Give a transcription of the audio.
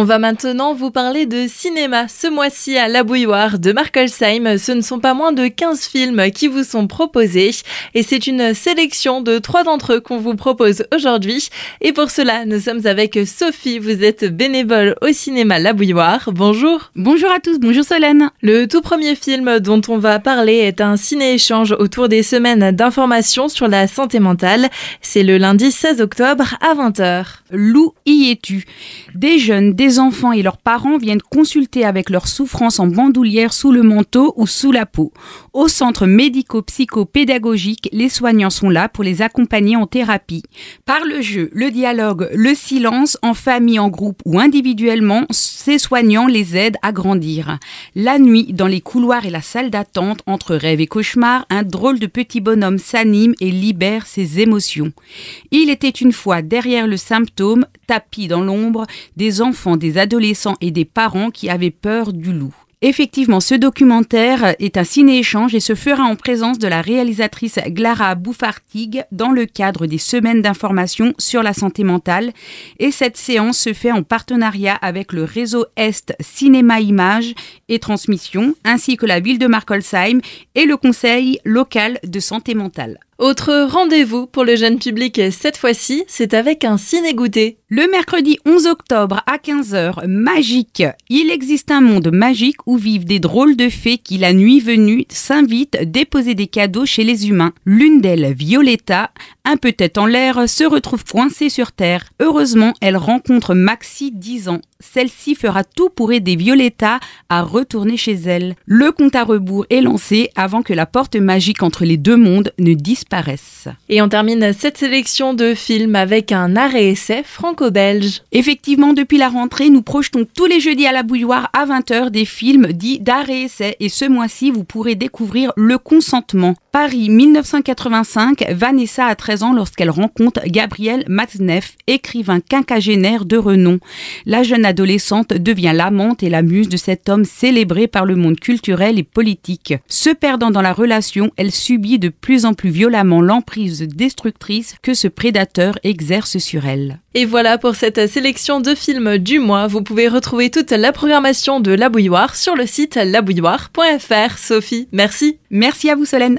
On va maintenant vous parler de cinéma. Ce mois-ci à La Bouilloire de Mark Holsheim, ce ne sont pas moins de 15 films qui vous sont proposés et c'est une sélection de trois d'entre eux qu'on vous propose aujourd'hui. Et pour cela, nous sommes avec Sophie. Vous êtes bénévole au cinéma La Bouilloire. Bonjour. Bonjour à tous, bonjour Solène. Le tout premier film dont on va parler est un ciné-échange autour des semaines d'information sur la santé mentale. C'est le lundi 16 octobre à 20h. Lou y es-tu? Des jeunes, des enfants et leurs parents viennent consulter avec leur souffrance en bandoulière sous le manteau ou sous la peau. Au centre médico-psycho-pédagogique, les soignants sont là pour les accompagner en thérapie. Par le jeu, le dialogue, le silence, en famille, en groupe ou individuellement, ces soignants les aident à grandir. La nuit, dans les couloirs et la salle d'attente, entre rêve et cauchemar, un drôle de petit bonhomme s'anime et libère ses émotions. Il était une fois derrière le symptôme, tapis dans l'ombre, des enfants, des adolescents et des parents qui avaient peur du loup. Effectivement, ce documentaire est un ciné-échange et se fera en présence de la réalisatrice Glara Bouffartig dans le cadre des semaines d'information sur la santé mentale. Et cette séance se fait en partenariat avec le réseau Est Cinéma Images et Transmission, ainsi que la ville de Markolsheim et le conseil local de santé mentale. Autre rendez-vous pour le jeune public cette fois-ci, c'est avec un ciné-goûter. Le mercredi 11 octobre à 15h, magique. Il existe un monde magique où vivent des drôles de fées qui, la nuit venue, s'invitent déposer des cadeaux chez les humains. L'une d'elles, Violetta, un peu tête en l'air, se retrouve coincée sur Terre. Heureusement, elle rencontre Maxi, 10 ans. Celle-ci fera tout pour aider Violetta à retourner chez elle. Le compte à rebours est lancé avant que la porte magique entre les deux mondes ne disparaisse et on termine cette sélection de films avec un arrêt-essai franco-belge. Effectivement, depuis la rentrée, nous projetons tous les jeudis à la bouilloire à 20h des films dits d'arrêt-essai. Et ce mois-ci, vous pourrez découvrir Le Consentement. Paris 1985, Vanessa a 13 ans lorsqu'elle rencontre Gabriel Matzneff, écrivain quinquagénaire de renom. La jeune adolescente devient l'amante et la muse de cet homme célébré par le monde culturel et politique. Se perdant dans la relation, elle subit de plus en plus violemment l'emprise destructrice que ce prédateur exerce sur elle. Et voilà pour cette sélection de films du mois. Vous pouvez retrouver toute la programmation de La Bouilloire sur le site labouilloire.fr. Sophie, merci. Merci à vous Solène.